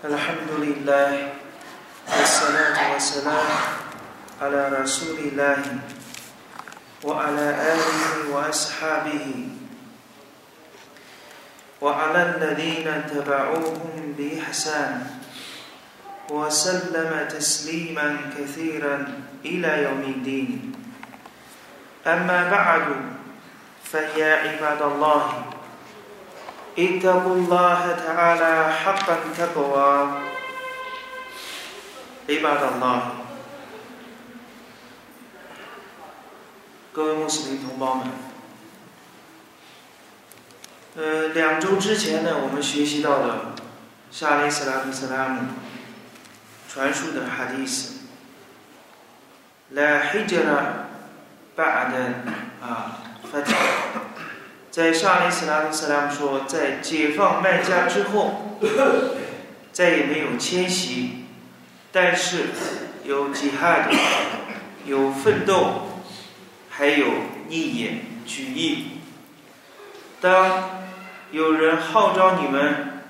الحمد لله والصلاة والسلام على رسول الله وعلى آله وأصحابه وعلى الذين اتبعوهم بإحسان وسلم تسليما كثيرا إلى يوم الدين. أما بعد فيا عباد الله اتقوا الله تعالى حق التقوى عباد الله 各位穆斯林同胞们，呃，两周之前呢，我们学习到了沙利斯拉夫斯拉姆传述的哈迪斯，لا هجرة بعد 啊 فتح。 在沙利斯拉克斯拉姆说，在解放麦加之后，再也没有迁徙，但是有吉哈的，有奋斗。还有逆眼举义。当有人号召你们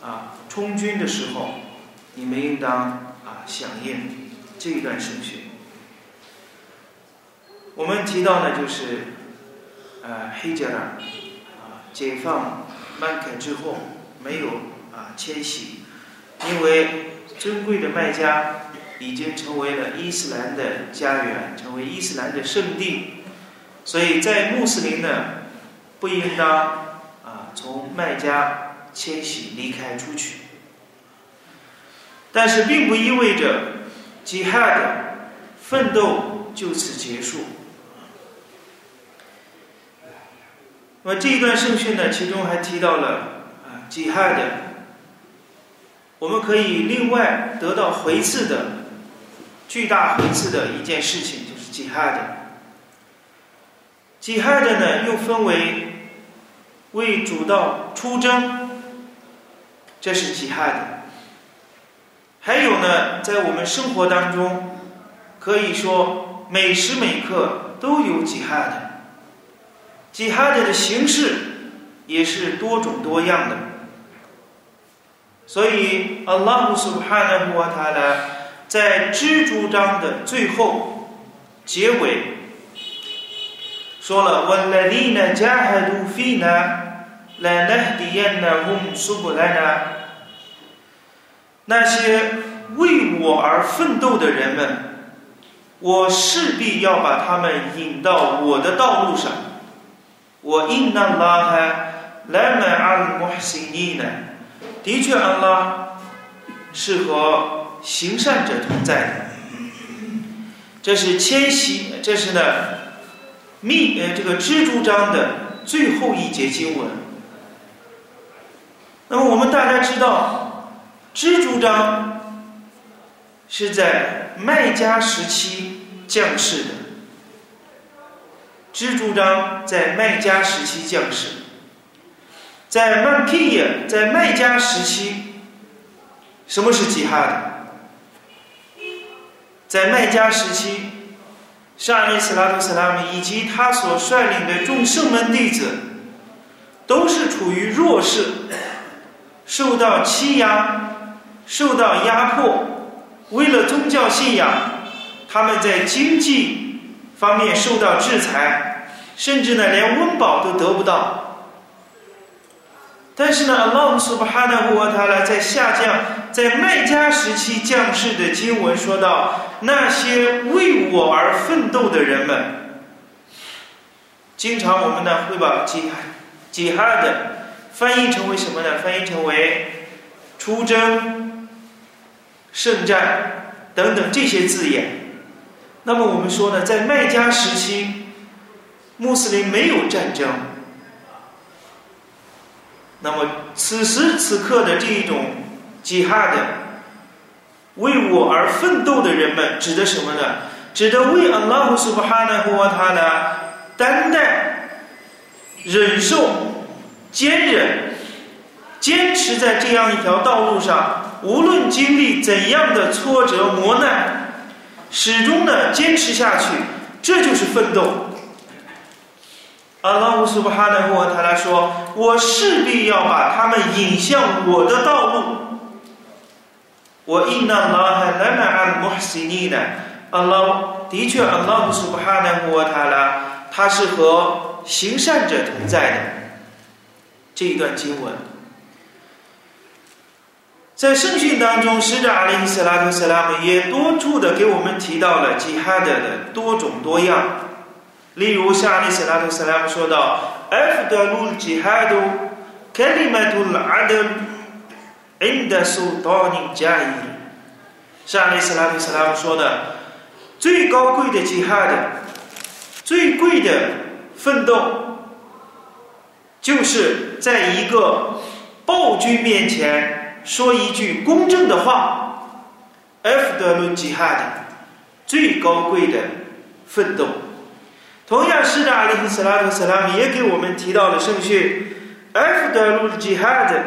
啊充军的时候，你们应当啊响应这一段圣训。我们提到呢，就是呃黑加拉啊解放麦克之后没有啊迁徙，因为珍贵的麦加。已经成为了伊斯兰的家园，成为伊斯兰的圣地，所以在穆斯林呢，不应当啊从麦加迁徙离开出去。但是并不意味着吉哈的奋斗就此结束。那么这一段圣训呢，其中还提到了啊吉哈的，我们可以另外得到回赐的。巨大回赐的一件事情就是吉哈的。吉哈的呢，又分为为主道出征，这是吉哈的。还有呢，在我们生活当中，可以说每时每刻都有吉哈的。吉哈的的形式也是多种多样的。所以，阿拉姆苏哈纳布瓦塔拉。在蜘蛛章的最后结尾说了：“وَالَّذِينَ جَاهَدُوا فِينَا لَنَهْدِيَنَّهُمْ سُبُلَنَا。”那些为我而奋斗的人们，我势必要把他们引到我的道路上。 我应当拉哈来买安穆西尼呢？的确，安拉是和行善者同在的。这是千禧，这是呢密呃这个蜘蛛章的最后一节经文。那么我们大家知道，蜘蛛章是在麦加时期降世的。蜘蛛章在麦加时期降世，在曼皮耶在麦加时期，什么是吉哈的？在麦加时期，沙利斯拉图斯拉姆以及他所率领的众圣门弟子，都是处于弱势，受到欺压，受到压迫。为了宗教信仰，他们在经济方面受到制裁，甚至呢连温饱都得不到。但是呢，阿拉姆苏巴哈纳胡瓦塔拉在下降，在麦加时期降世的经文说到，那些为我而奋斗的人们，经常我们呢会把吉吉哈的翻译成为什么呢？翻译成为出征、圣战等等这些字眼。那么我们说呢，在麦加时期，穆斯林没有战争。那么，此时此刻的这一种吉哈的为我而奋斗的人们，指的什么呢？指的为安拉和苏巴哈纳和他呢担待、忍受、坚忍、坚持在这样一条道路上，无论经历怎样的挫折磨难，始终的，坚持下去，这就是奋斗。Allah Subhanahu wa taala 说：“我势必要把他们引向我的道路。”我 Indeed, Allah Subhanahu wa taala 他是和行善者同在的。这一段经文。在圣训当中，使者阿里·斯拉特·斯拉姆也多处的给我们提到了吉哈德的多种多样。例如，像阿里·斯拉特·斯拉姆说到：“F 的路吉哈德，克里麦图拉德，恩德苏多尼加伊。”是阿里·斯拉特·斯拉姆说的，最高贵的吉哈德，最贵的奋斗。就是在一个暴君面前说一句公正的话，F 德伦吉哈的最高贵的奋斗。同样，是的阿里·斯拉特·斯拉姆也给我们提到了圣训，F 德伦吉哈的，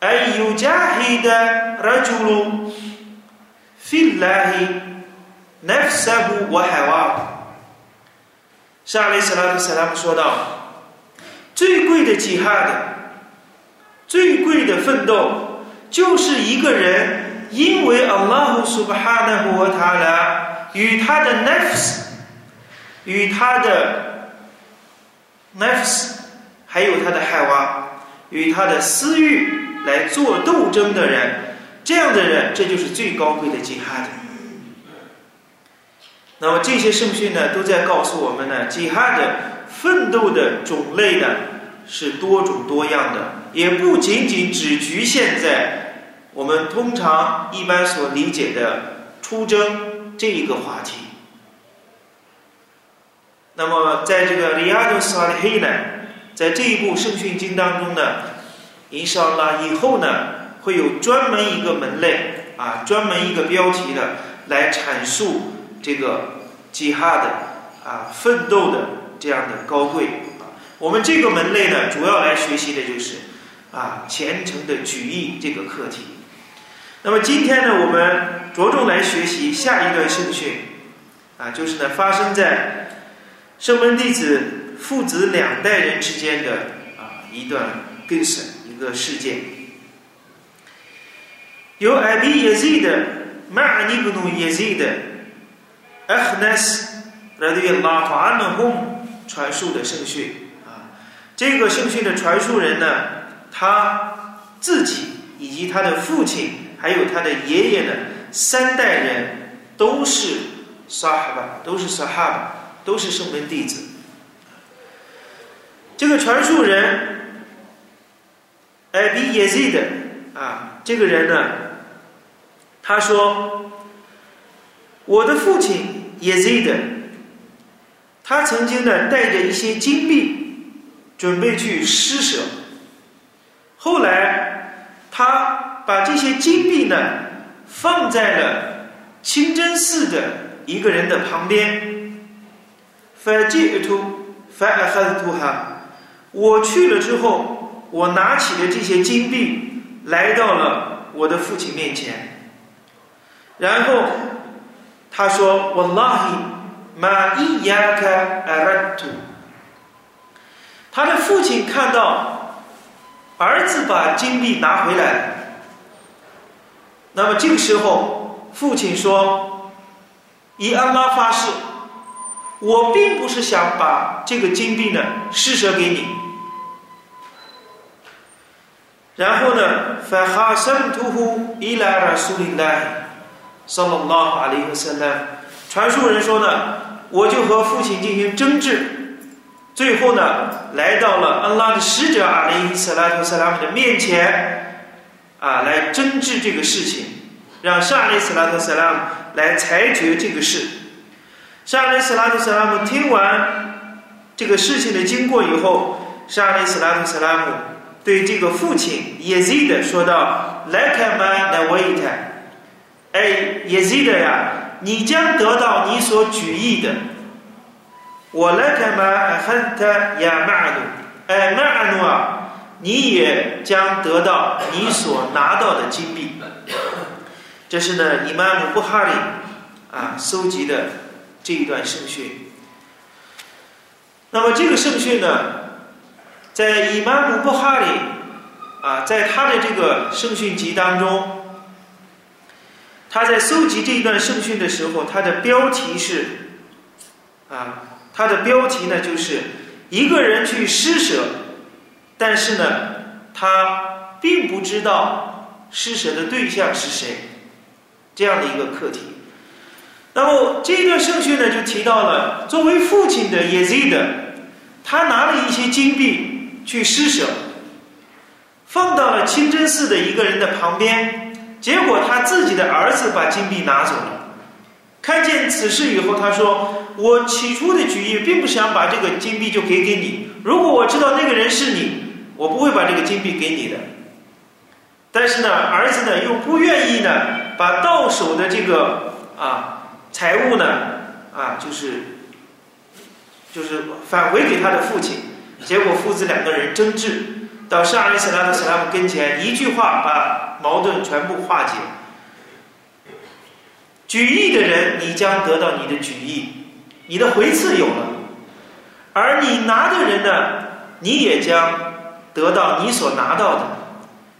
哎，有加黑的拉朱鲁，费拉黑，奈夫萨布瓦海瓦。使阿里·斯拉特·斯拉姆说道。最贵的吉哈的，最贵的奋斗，就是一个人因为阿拉胡苏巴哈纳和他的与他的 nafs，与他的 nafs，还有他的海娃，与他的私欲来做斗争的人，这样的人，这就是最高贵的 jihad。那么这些圣训呢，都在告诉我们呢，，jihad。奋斗的种类呢是多种多样的，也不仅仅只局限在我们通常一般所理解的出征这一个话题。那么，在这个里亚多斯里黑呢，在这一部圣训经当中呢，伊沙拉以后呢会有专门一个门类啊，专门一个标题的来阐述这个吉哈的啊奋斗的。这样的高贵，我们这个门类呢，主要来学习的就是啊虔诚的举义这个课题。那么今天呢，我们着重来学习下一段圣训啊，就是呢发生在圣门弟子父子两代人之间的啊一段更深一个事件。由艾比耶 z 的马尼布努耶 z 的阿赫纳斯来对拉法安的红。传述的圣训，这个圣训的传述人呢，他自己以及他的父亲，还有他的爷爷呢，三代人都是沙哈巴，都是沙哈巴，都是圣门弟子。这个传述人艾比耶 z 的啊，这个人呢，他说，我的父亲耶 z 的。他曾经呢带着一些金币，准备去施舍。后来他把这些金币呢放在了清真寺的一个人的旁边。反记图反阿哈图哈，我去了之后，我拿起了这些金币，来到了我的父亲面前。然后他说：“我拉希。”马伊亚卡阿拉图，他的父亲看到儿子把金币拿回来，那么这个时候，父亲说：“以安拉发誓，我并不是想把这个金币呢施舍给你。”然后呢，法哈森图呼伊拉尔苏林奈，萨拉拉阿里和塞拉，传述人说呢。我就和父亲进行争执，最后呢，来到了安拉的使者阿里斯拉图萨拉姆的面前，啊，来争执这个事情，让沙利斯拉图萨拉姆来裁决这个事。沙利斯拉图萨拉姆听完这个事情的经过以后，沙利斯拉图萨拉姆对这个父亲耶 z 的说道：“来看嘛，来我一看，哎，耶 z 的呀。”你将得到你所举意的。我来看嘛，很他呀，马努，哎，马努啊，你也将得到你所拿到的金币。这是呢，伊玛目布哈里啊搜集的这一段圣训。那么这个圣训呢，在伊玛目布哈里啊，在他的这个圣训集当中，他在搜集这一段圣训的时候，他的标题是啊，他的标题呢就是一个人去施舍，但是呢，他并不知道施舍的对象是谁，这样的一个课题。那么这一段圣训呢，就提到了作为父亲的耶 z 的，他拿了一些金币去施舍，放到了清真寺的一个人的旁边，结果他自己的儿子把金币拿走了。看见此事以后，他说：“我起初的举意并不想把这个金币就给给你，如果我知道那个人是你，我不会把这个金币给你的。但是呢，儿子呢又不愿意呢把到手的这个啊。”财物呢？啊，就是就是返回给他的父亲，结果父子两个人争执，到沙利斯拉的斯拉姆跟前，一句话把矛盾全部化解。举义的人，你将得到你的举义，你的回赐有了；而你拿的人呢，你也将得到你所拿到的。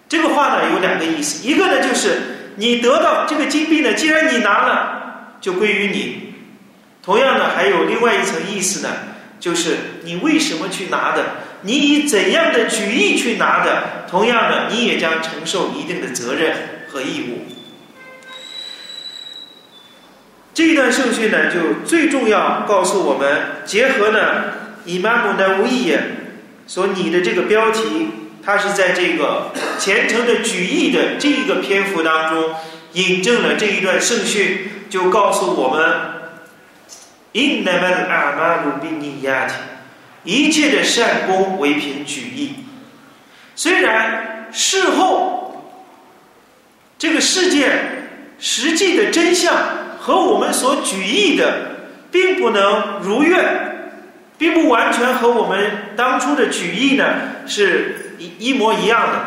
这个话呢有两个意思，一个呢就是你得到这个金币呢，既然你拿了。就归于你。同样呢，还有另外一层意思呢，就是你为什么去拿的？你以怎样的举意去拿的？同样的，你也将承受一定的责任和义务。这一段圣训呢，就最重要告诉我们，结合呢以玛目的无意也所拟的这个标题，它是在这个虔诚的举意的这一个篇幅当中，引证了这一段圣训。就告诉我们，innamal a m a l b i n i y a t 一切的善功为凭举意。虽然事后这个事件实际的真相和我们所举意的并不能如愿，并不完全和我们当初的举意呢是一一模一样的，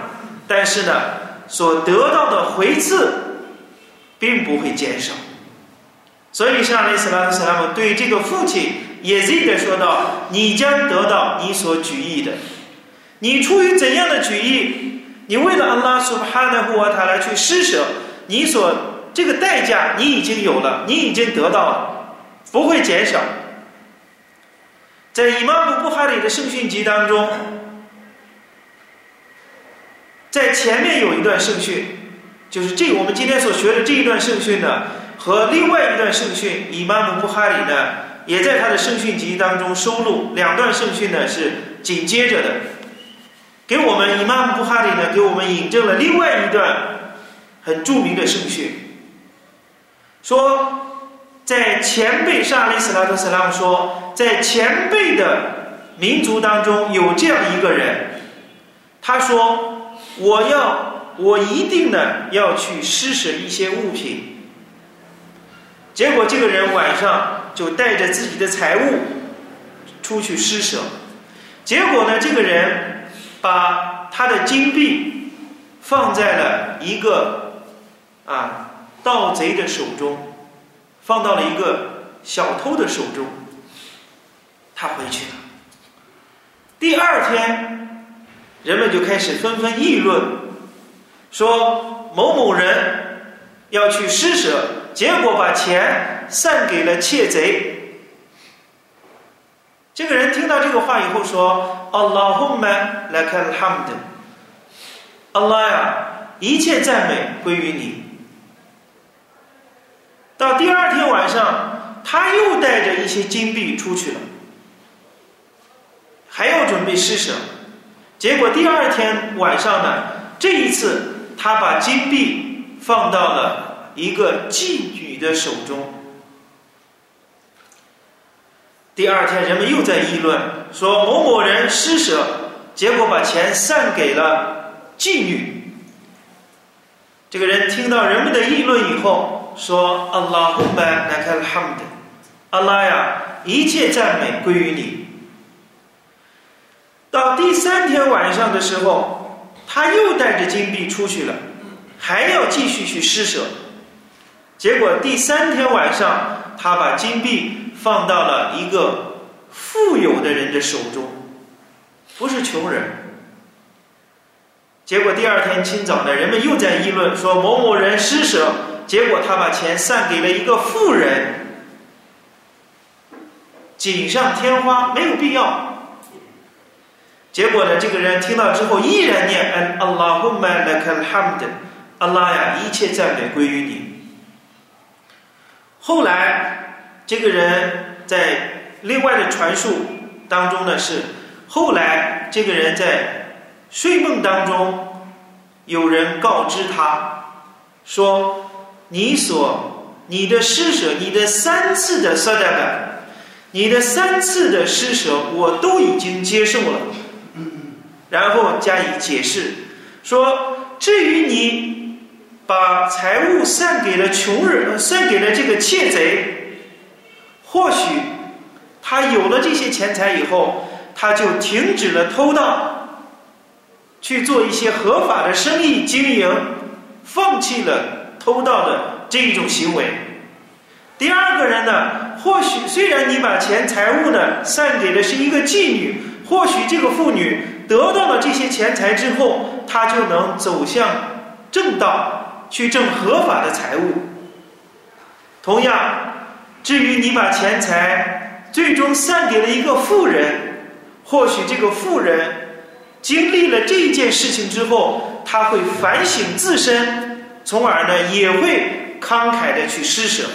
但是呢，所得到的回赐并不会减少。所以，上雷斯拉斯拉姆对这个父亲也这的说道：“你将得到你所举意的。你出于怎样的举意？你为了安拉苏哈纳胡瓦塔来去施舍，你所这个代价你已经有了，你已经得到了，不会减少。在伊玛目布哈里的圣训集当中，在前面有一段圣训，就是这我们今天所学的这一段圣训呢。”和另外一段圣训，以玛目布哈里呢，也在他的圣训集当中收录。两段圣训呢是紧接着的，给我们以玛目布哈里呢给我们引证了另外一段很著名的圣训，说在前辈沙利斯拉特斯拉姆说，在前辈的民族当中有这样一个人，他说我要我一定呢要去施舍一些物品。结果这个人晚上就带着自己的财物出去施舍，结果呢，这个人把他的金币放在了一个啊盗贼的手中，放到了一个小偷的手中，他回去了。第二天，人们就开始纷纷议论，说某某人要去施舍。结果把钱散给了窃贼。这个人听到这个话以后说：“Allahumma lakal hamd。”阿拉呀，一切赞美归于你。到第二天晚上，他又带着一些金币出去了，还要准备施舍。结果第二天晚上呢，这一次他把金币放到了。一个妓女的手中。第二天，人们又在议论说某某人施舍，结果把钱散给了妓女。这个人听到人们的议论以后，说：“阿拉胡巴那卡哈姆德，阿拉呀，一切赞美归于你。”到第三天晚上的时候，他又带着金币出去了，还要继续去施舍。结果第三天晚上，他把金币放到了一个富有的人的手中，不是穷人。结果第二天清早呢，人们又在议论说某某人施舍，结果他把钱散给了一个富人，锦上添花，没有必要。结果呢，这个人听到之后依然念安 Allahumma lakal hamd，阿拉呀，一切赞美归于你。后来，这个人在另外的传述当中呢，是后来这个人在睡梦当中，有人告知他说：“你所你的施舍，你的三次的萨达感，你的三次的施舍，我都已经接受了。”然后加以解释，说至于你把财物散给了穷人，散给了这个窃贼，或许他有了这些钱财以后，他就停止了偷盗，去做一些合法的生意经营，放弃了偷盗的这一种行为。第二个人呢，或许虽然你把钱财物呢散给的是一个妓女，或许这个妇女。得到了这些钱财之后，她就能走向正道，去挣合法的财物。同样，至于你把钱财最终散给了一个富人，或许这个富人经历了这件事情之后，他会反省自身，从而呢也会慷慨的去施舍。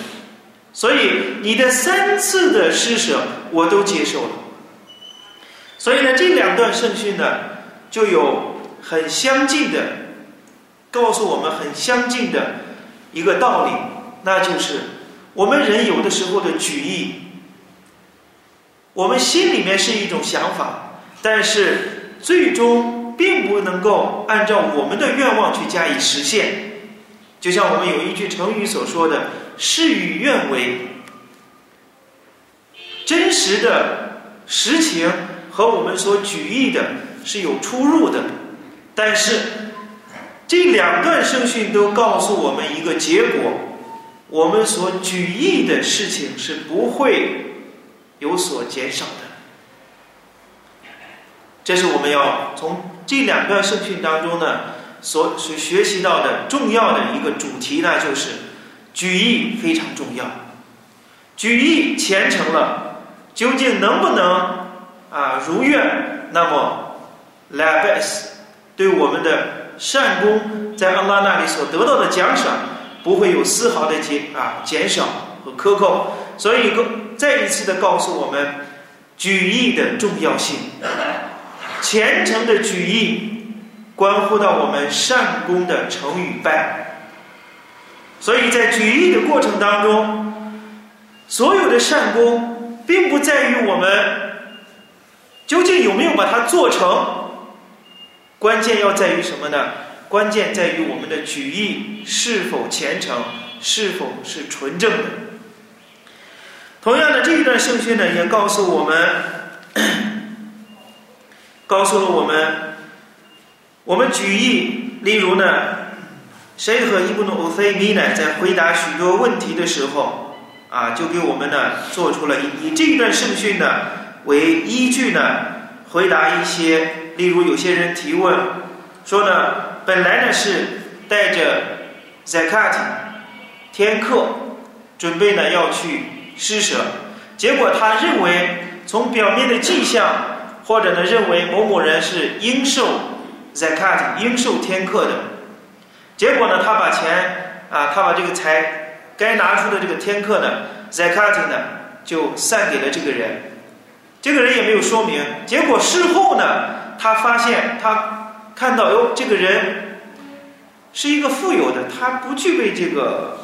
所以，你的三次的施舍，我都接受了。所以呢，这两段圣训呢，就有很相近的，告诉我们很相近的一个道理，那就是我们人有的时候的举意，我们心里面是一种想法，但是最终并不能够按照我们的愿望去加以实现。就像我们有一句成语所说的“事与愿违”，真实的实情。和我们所举意的是有出入的，但是这两段圣训都告诉我们一个结果：我们所举意的事情是不会有所减少的。这是我们要从这两段圣训当中呢所所学习到的重要的一个主题呢，就是举意非常重要。举意虔诚了，究竟能不能？啊，如愿，那么 labs 对我们的善功，在阿拉那里所得到的奖赏，不会有丝毫的减啊减少和克扣。所以，再一次的告诉我们，举义的重要性，虔诚的举义，关乎到我们善功的成与败。所以在举义的过程当中，所有的善功，并不在于我们。究竟有没有把它做成？关键要在于什么呢？关键在于我们的举意是否虔诚，是否是纯正的。同样的，这一段圣训呢，也告诉我们，告诉了我们，我们举意，例如呢，谁和伊布努欧菲米呢，在回答许多问题的时候，啊，就给我们呢，做出了以以这一段圣训呢。为依据呢，回答一些，例如有些人提问说呢，本来呢是带着 zakat 天课，准备呢要去施舍，结果他认为从表面的迹象，或者呢认为某某人是应受 zakat 应受天课的，结果呢他把钱啊，他把这个财该拿出的这个天课呢 zakat 呢就散给了这个人。这个人也没有说明，结果事后呢，他发现他看到哟，这个人是一个富有的，他不具备这个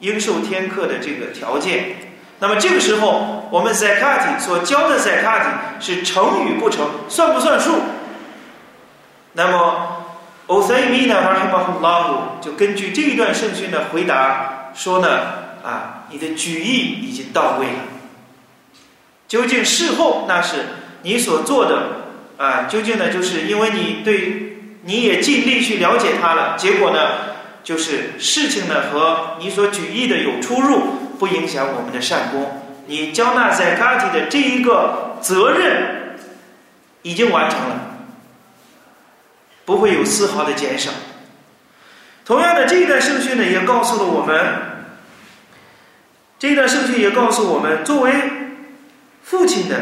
应受天课的这个条件。那么这个时候，我们 zakat 所交的 zakat 是成与不成，算不算数？那么 o s a i m i n a rahimahullah 就根据这一段圣训的回答说呢，啊，你的举意已经到位了。究竟事后那是你所做的啊？究竟呢？就是因为你对你也尽力去了解他了，结果呢，就是事情呢和你所举意的有出入，不影响我们的善功。你交纳在卡提的这一个责任已经完成了，不会有丝毫的减少。同样的，这一段圣训呢，也告诉了我们，这一段圣训也告诉我们，作为父亲的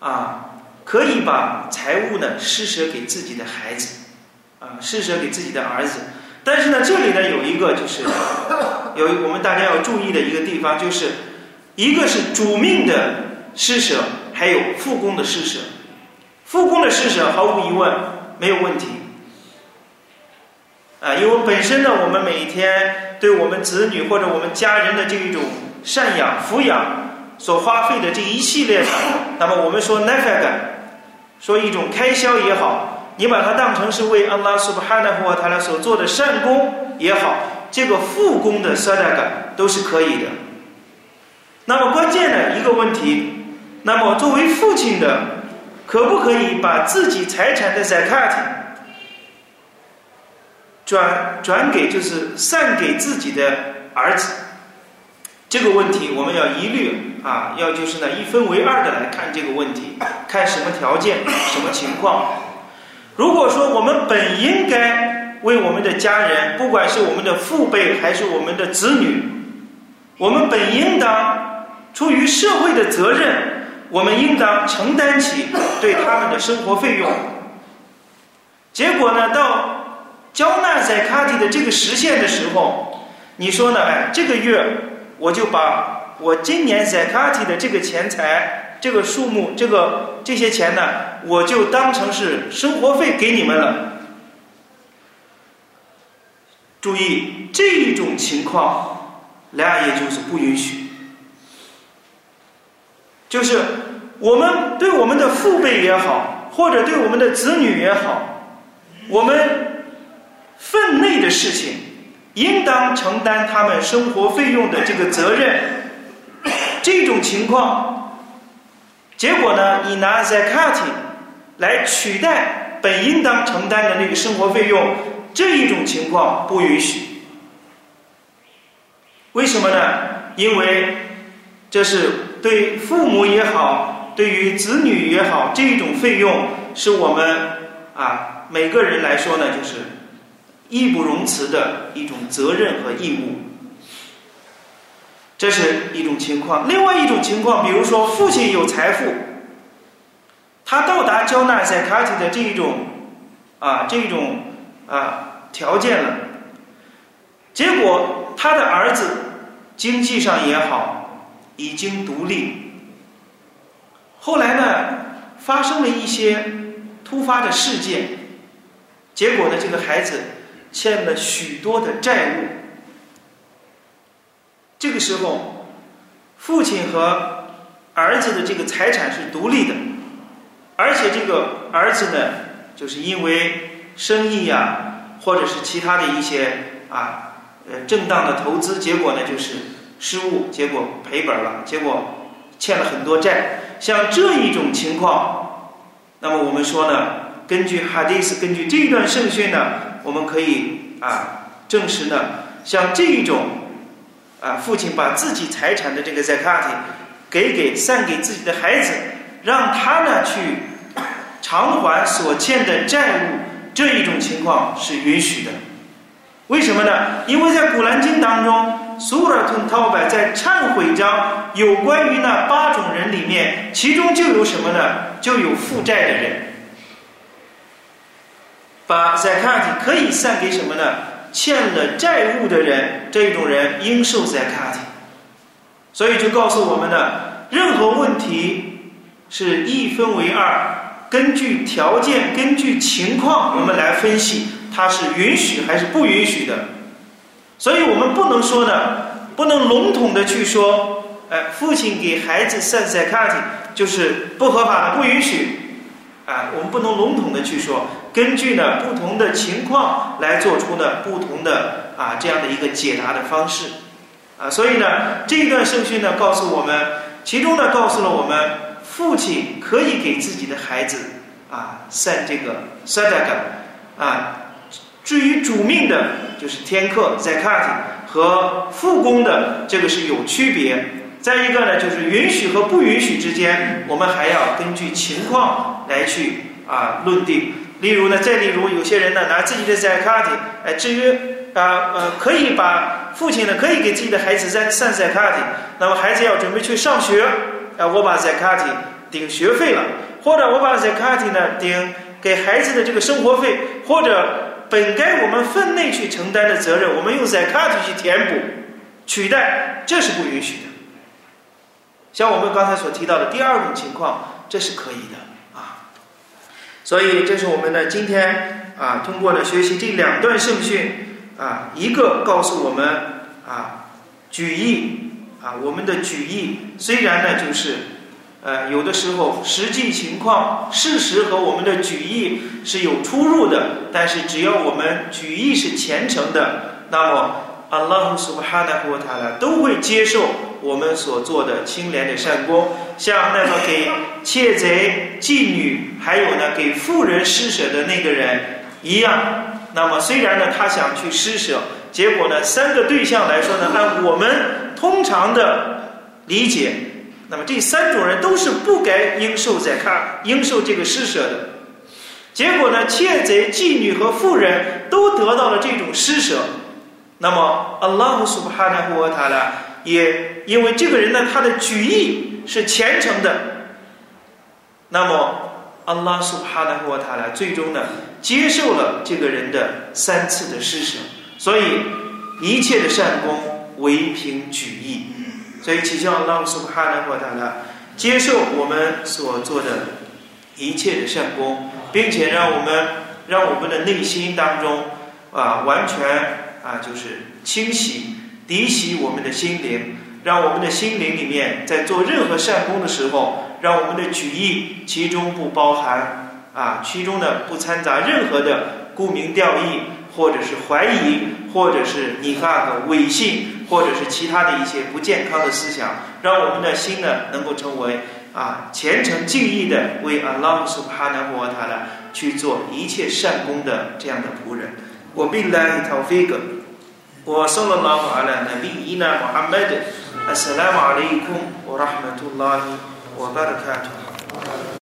啊，可以把财物呢施舍给自己的孩子，啊，施舍给自己的儿子。但是呢，这里呢有一个就是有我们大家要注意的一个地方，就是一个是主命的施舍，还有复工的施舍。复工的施舍毫无疑问没有问题，啊，因为本身呢，我们每天对我们子女或者我们家人的这一种赡养、抚养所花费的这一系列的，那么我们说 nafaka，说一种开销也好，你把它当成是为安拉苏巴哈纳和他俩所做的善功也好，这个复工的 sadaka 都是可以的。那么关键的一个问题，那么作为父亲的。可不可以把自己财产的 zakat 转转给，就是散给自己的儿子？这个问题我们要一律啊，要就是呢一分为二的来看这个问题，看什么条件、什么情况。如果说我们本应该为我们的家人，不管是我们的父辈还是我们的子女，我们本应当出于社会的责任。我们应当承担起对他们的生活费用。结果呢，到交纳在卡蒂的这个实现的时候，你说呢？哎，这个月我就把我今年在卡蒂的这个钱财、这个数目、这个这些钱呢，我就当成是生活费给你们了。注意这一种情况，俩也就是不允许。就是我们对我们的父辈也好，或者对我们的子女也好，我们分内的事情，应当承担他们生活费用的这个责任。这种情况，结果呢，以拿 zakat 来取代本应当承担的那个生活费用，这一种情况不允许。为什么呢？因为这是。对父母也好，对于子女也好，这种费用是我们啊每个人来说呢，就是义不容辞的一种责任和义务。这是一种情况。另外一种情况，比如说父亲有财富，他到达交纳在卡提的这一种啊这种啊条件了，结果他的儿子经济上也好。已经独立，后来呢，发生了一些突发的事件，结果呢，这个孩子欠了许多的债务。这个时候，父亲和儿子的这个财产是独立的，而且这个儿子呢，就是因为生意呀，或者是其他的一些啊，呃，正当的投资，结果呢，就是。失误，结果赔本了，结果欠了很多债。像这一种情况，那么我们说呢，根据哈迪斯，根据这一段圣训呢，我们可以啊证实呢，像这一种啊父亲把自己财产的这个 zakat 给给散给自己的孩子，让他呢去偿还所欠的债务，这一种情况是允许的。为什么呢？因为在古兰经当中。苏尔吞陶白在忏悔章有关于那八种人里面，其中就有什么呢？就有负债的人。把 zakat 可以散给什么呢？欠了债务的人，这种人应受 zakat。所以就告诉我们呢，任何问题是一分为二，根据条件、根据情况，我们来分析它是允许还是不允许的。所以我们不能说呢，不能笼统的去说，哎，父亲给孩子散 zakat 就是不合法的，不允许，啊，我们不能笼统的去说，根据呢不同的情况来做出呢不同的啊这样的一个解答的方式，啊，所以呢这一段圣训呢告诉我们，其中呢告诉了我们，父亲可以给自己的孩子啊散这个 sadaka，啊。至于主命的，就是天课 zakat 和复工的，这个是有区别。再一个呢，就是允许和不允许之间，我们还要根据情况来去啊论定。例如呢，再例如有些人呢拿自己的 zakat 来制约啊呃可以把父亲呢可以给自己的孩子在散在卡里，那么孩子要准备去上学，啊我把在卡里顶学费了，或者我把在卡里呢顶给孩子的这个生活费，或者本该我们分内去承担的责任，我们用在卡里去填补取代，这是不允许的。像我们刚才所提到的第二种情况，这是可以的啊。所以这是我们呢今天啊通过了学习这两段圣训。啊，一个告诉我们啊，举义啊，我们的举义虽然呢，就是呃，有的时候实际情况、事实和我们的举意是有出入的，但是只要我们举意是虔诚的，那么阿拉苏巴哈纳胡塔拉都会接受我们所做的清廉的善功，像那个给窃贼、妓女，还有呢给富人施舍的那个人一样。那么虽然呢，他想去施舍，结果呢，三个对象来说呢，按我们通常的理解，那么这三种人都是不该应受在看应受这个施舍的。结果呢，窃贼、妓女和妇人都得到了这种施舍。那么，阿拉苏哈纳胡阿塔拉也因为这个人呢，他的举意是虔诚的。那么。阿拉苏哈纳胡塔拉最终呢接受了这个人的三次的施舍，所以一切的善功唯凭举义，所以祈求阿拉苏哈纳胡塔拉接受我们所做的一切的善功，并且让我们让我们的内心当中啊完全啊就是清洗涤洗我们的心灵，让我们的心灵里面在做任何善功的时候。让我们的举意其中不包含啊，其中呢不掺杂任何的沽名钓誉，或者是怀疑，或者是你发的伪信，或者是其他的一些不健康的思想，让我们的心呢能够成为啊虔诚敬意的为 Allah Subhanahu Wa Taala 去做一切善功的这样的仆人。我并来一条飞狗，我送了老马的那第一呢，我阿麦的，阿斯拉马里空，我拉哈麦杜拉尼，我巴的卡托。